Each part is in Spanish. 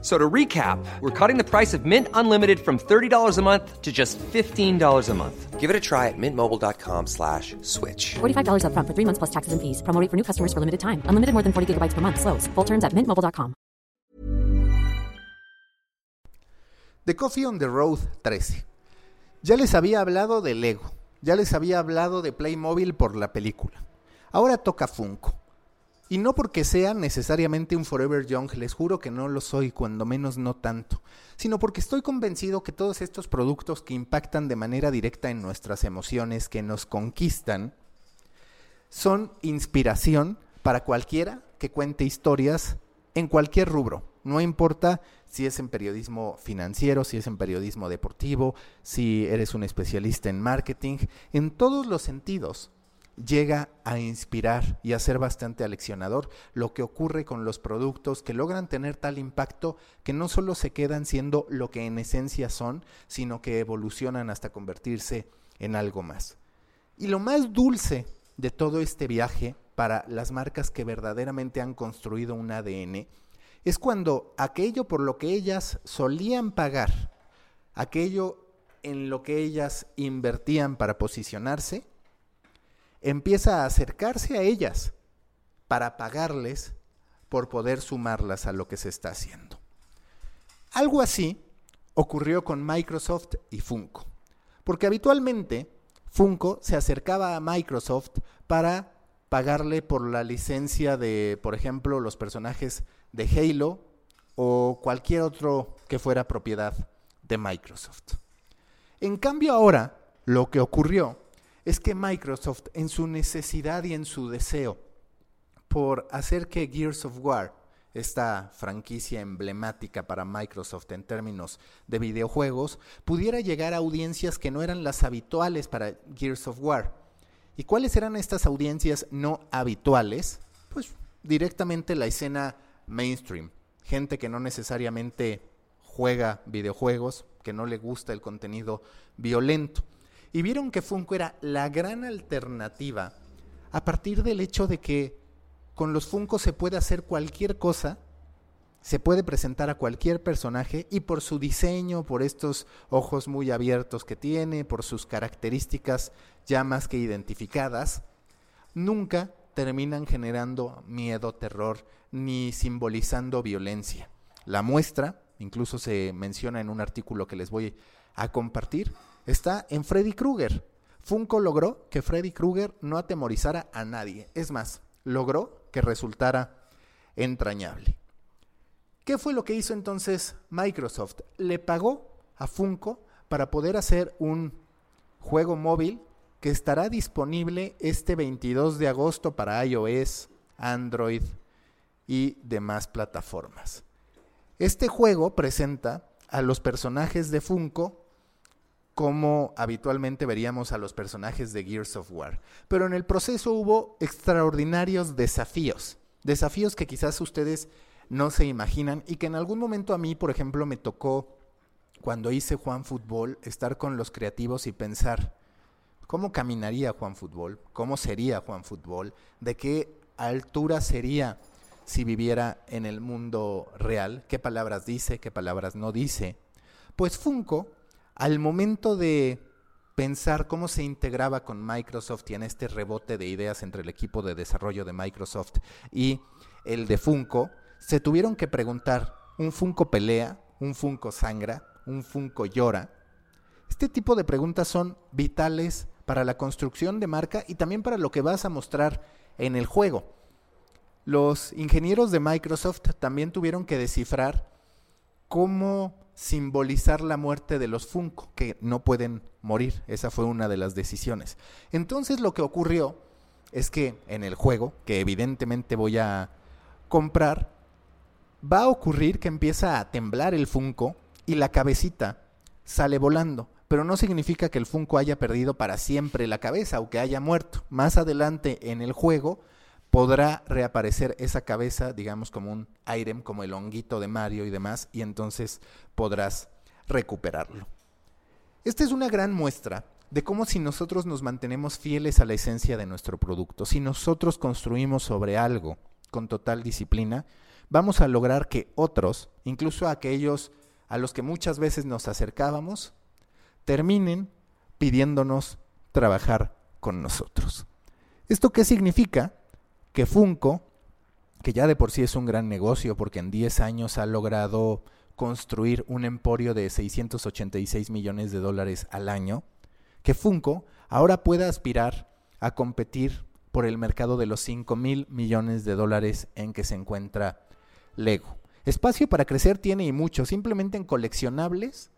So to recap, we're cutting the price of Mint Unlimited from $30 a month to just $15 a month. Give it a try at mintmobile.com slash switch. $45 upfront for three months plus taxes and fees. Promo rate for new customers for limited time. Unlimited more than 40 gigabytes per month. Slows. Full terms at mintmobile.com. The Coffee on the Road 13. Ya les había hablado de Lego. Ya les había hablado de Playmobil por la película. Ahora toca Funko. Y no porque sea necesariamente un Forever Young, les juro que no lo soy, cuando menos no tanto, sino porque estoy convencido que todos estos productos que impactan de manera directa en nuestras emociones, que nos conquistan, son inspiración para cualquiera que cuente historias en cualquier rubro. No importa si es en periodismo financiero, si es en periodismo deportivo, si eres un especialista en marketing, en todos los sentidos llega a inspirar y a ser bastante aleccionador lo que ocurre con los productos que logran tener tal impacto que no solo se quedan siendo lo que en esencia son, sino que evolucionan hasta convertirse en algo más. Y lo más dulce de todo este viaje para las marcas que verdaderamente han construido un ADN es cuando aquello por lo que ellas solían pagar, aquello en lo que ellas invertían para posicionarse, empieza a acercarse a ellas para pagarles por poder sumarlas a lo que se está haciendo. Algo así ocurrió con Microsoft y Funko, porque habitualmente Funko se acercaba a Microsoft para pagarle por la licencia de, por ejemplo, los personajes de Halo o cualquier otro que fuera propiedad de Microsoft. En cambio ahora, lo que ocurrió es que Microsoft, en su necesidad y en su deseo por hacer que Gears of War, esta franquicia emblemática para Microsoft en términos de videojuegos, pudiera llegar a audiencias que no eran las habituales para Gears of War. ¿Y cuáles eran estas audiencias no habituales? Pues directamente la escena mainstream, gente que no necesariamente juega videojuegos, que no le gusta el contenido violento y vieron que Funko era la gran alternativa a partir del hecho de que con los Funko se puede hacer cualquier cosa, se puede presentar a cualquier personaje y por su diseño, por estos ojos muy abiertos que tiene, por sus características ya más que identificadas, nunca terminan generando miedo, terror, ni simbolizando violencia. La muestra, incluso se menciona en un artículo que les voy a compartir, está en Freddy Krueger. Funko logró que Freddy Krueger no atemorizara a nadie. Es más, logró que resultara entrañable. ¿Qué fue lo que hizo entonces Microsoft? Le pagó a Funko para poder hacer un juego móvil que estará disponible este 22 de agosto para iOS, Android y demás plataformas. Este juego presenta a los personajes de Funko como habitualmente veríamos a los personajes de Gears of War. Pero en el proceso hubo extraordinarios desafíos, desafíos que quizás ustedes no se imaginan y que en algún momento a mí, por ejemplo, me tocó cuando hice Juan Fútbol, estar con los creativos y pensar, ¿cómo caminaría Juan Fútbol? ¿Cómo sería Juan Fútbol? ¿De qué altura sería si viviera en el mundo real? ¿Qué palabras dice? ¿Qué palabras no dice? Pues Funko al momento de pensar cómo se integraba con Microsoft y en este rebote de ideas entre el equipo de desarrollo de Microsoft y el de Funko, se tuvieron que preguntar, ¿un Funko pelea? ¿Un Funko sangra? ¿Un Funko llora? Este tipo de preguntas son vitales para la construcción de marca y también para lo que vas a mostrar en el juego. Los ingenieros de Microsoft también tuvieron que descifrar cómo simbolizar la muerte de los Funko, que no pueden morir. Esa fue una de las decisiones. Entonces lo que ocurrió es que en el juego, que evidentemente voy a comprar, va a ocurrir que empieza a temblar el Funko y la cabecita sale volando. Pero no significa que el Funko haya perdido para siempre la cabeza o que haya muerto. Más adelante en el juego podrá reaparecer esa cabeza, digamos, como un item, como el honguito de Mario y demás, y entonces podrás recuperarlo. Esta es una gran muestra de cómo si nosotros nos mantenemos fieles a la esencia de nuestro producto, si nosotros construimos sobre algo con total disciplina, vamos a lograr que otros, incluso aquellos a los que muchas veces nos acercábamos, terminen pidiéndonos trabajar con nosotros. ¿Esto qué significa? Que Funko, que ya de por sí es un gran negocio porque en 10 años ha logrado construir un emporio de 686 millones de dólares al año, que Funko ahora pueda aspirar a competir por el mercado de los 5 mil millones de dólares en que se encuentra Lego. Espacio para crecer tiene y mucho, simplemente en coleccionables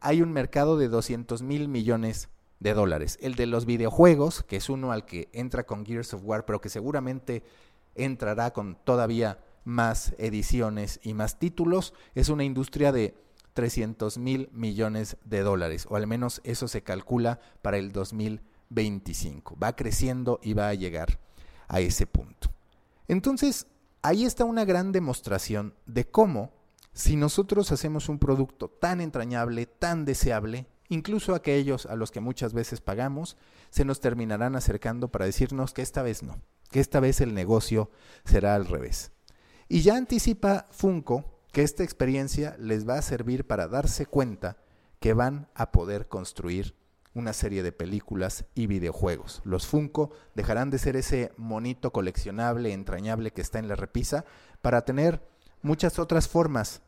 hay un mercado de 200 mil millones de dólares. El de los videojuegos, que es uno al que entra con Gears of War, pero que seguramente entrará con todavía más ediciones y más títulos, es una industria de 300 mil millones de dólares, o al menos eso se calcula para el 2025. Va creciendo y va a llegar a ese punto. Entonces, ahí está una gran demostración de cómo, si nosotros hacemos un producto tan entrañable, tan deseable, incluso aquellos a los que muchas veces pagamos, se nos terminarán acercando para decirnos que esta vez no, que esta vez el negocio será al revés. Y ya anticipa Funko que esta experiencia les va a servir para darse cuenta que van a poder construir una serie de películas y videojuegos. Los Funko dejarán de ser ese monito coleccionable, entrañable que está en la repisa, para tener muchas otras formas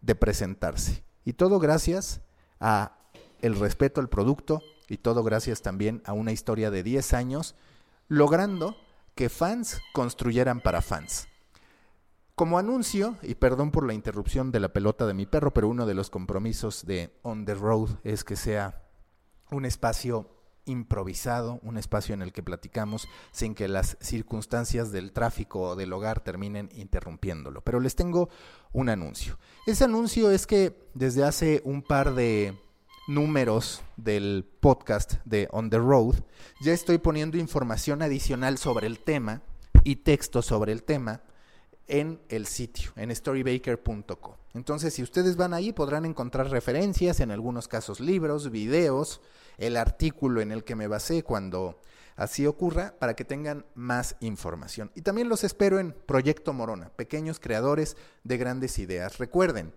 de presentarse. Y todo gracias a el respeto al producto y todo gracias también a una historia de 10 años, logrando que fans construyeran para fans. Como anuncio, y perdón por la interrupción de la pelota de mi perro, pero uno de los compromisos de On the Road es que sea un espacio improvisado, un espacio en el que platicamos sin que las circunstancias del tráfico o del hogar terminen interrumpiéndolo. Pero les tengo un anuncio. Ese anuncio es que desde hace un par de números del podcast de On the Road, ya estoy poniendo información adicional sobre el tema y texto sobre el tema en el sitio, en storybaker.co. Entonces, si ustedes van ahí, podrán encontrar referencias, en algunos casos libros, videos, el artículo en el que me basé cuando así ocurra, para que tengan más información. Y también los espero en Proyecto Morona, pequeños creadores de grandes ideas. Recuerden,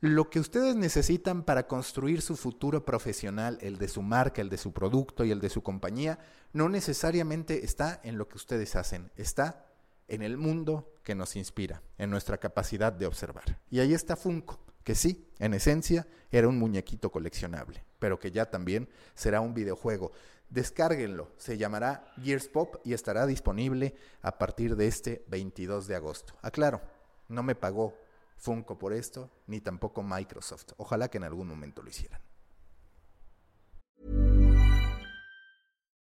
lo que ustedes necesitan para construir su futuro profesional, el de su marca, el de su producto y el de su compañía, no necesariamente está en lo que ustedes hacen, está en el mundo que nos inspira, en nuestra capacidad de observar. Y ahí está Funko, que sí, en esencia era un muñequito coleccionable, pero que ya también será un videojuego. Descárguenlo, se llamará Gears Pop y estará disponible a partir de este 22 de agosto. Aclaro, no me pagó Funko por esto, ni tampoco Microsoft. Ojalá que en algún momento lo hicieran.